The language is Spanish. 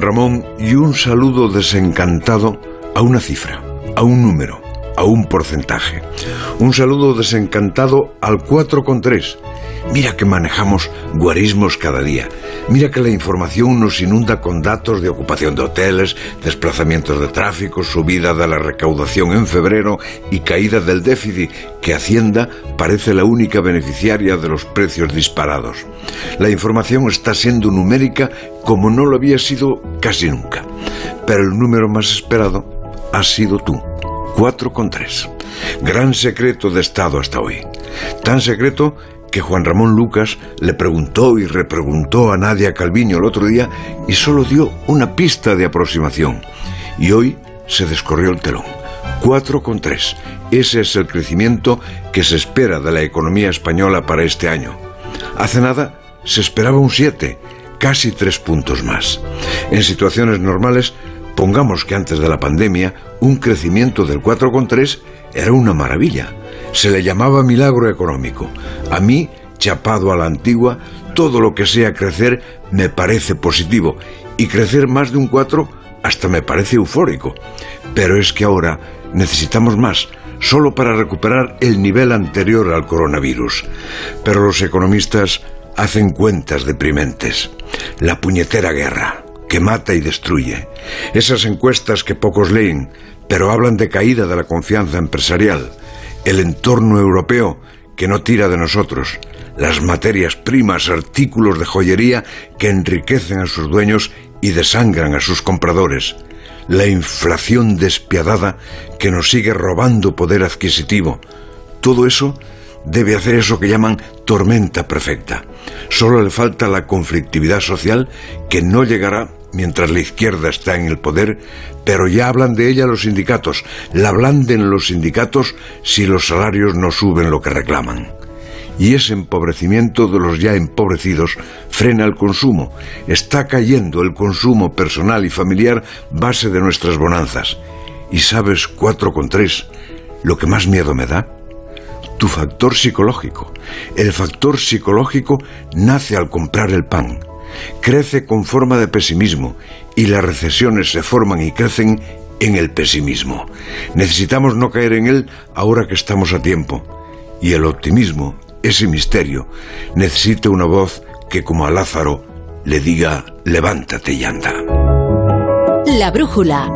Ramón, y un saludo desencantado a una cifra, a un número, a un porcentaje. Un saludo desencantado al 4,3. Mira que manejamos guarismos cada día. Mira que la información nos inunda con datos de ocupación de hoteles, desplazamientos de tráfico, subida de la recaudación en febrero y caída del déficit, que Hacienda parece la única beneficiaria de los precios disparados. La información está siendo numérica como no lo había sido casi nunca. Pero el número más esperado ha sido tú. 4,3. Gran secreto de Estado hasta hoy. Tan secreto que Juan Ramón Lucas le preguntó y repreguntó a Nadia Calviño el otro día y solo dio una pista de aproximación. Y hoy se descorrió el telón. 4,3. Ese es el crecimiento que se espera de la economía española para este año. Hace nada se esperaba un 7, casi tres puntos más. En situaciones normales, pongamos que antes de la pandemia, un crecimiento del 4,3 era una maravilla. Se le llamaba milagro económico. A mí, chapado a la antigua, todo lo que sea crecer me parece positivo y crecer más de un 4 hasta me parece eufórico. Pero es que ahora necesitamos más, solo para recuperar el nivel anterior al coronavirus. Pero los economistas hacen cuentas deprimentes. La puñetera guerra, que mata y destruye. Esas encuestas que pocos leen, pero hablan de caída de la confianza empresarial. El entorno europeo, que no tira de nosotros. Las materias primas, artículos de joyería que enriquecen a sus dueños y desangran a sus compradores. La inflación despiadada que nos sigue robando poder adquisitivo. Todo eso debe hacer eso que llaman tormenta perfecta. Solo le falta la conflictividad social que no llegará mientras la izquierda está en el poder, pero ya hablan de ella los sindicatos. La blanden los sindicatos si los salarios no suben lo que reclaman. Y ese empobrecimiento de los ya empobrecidos frena el consumo. Está cayendo el consumo personal y familiar base de nuestras bonanzas. Y sabes, cuatro con tres, lo que más miedo me da tu factor psicológico. El factor psicológico nace al comprar el pan, crece con forma de pesimismo y las recesiones se forman y crecen en el pesimismo. Necesitamos no caer en él ahora que estamos a tiempo. Y el optimismo, ese misterio, necesita una voz que como a Lázaro le diga, levántate y anda. La brújula.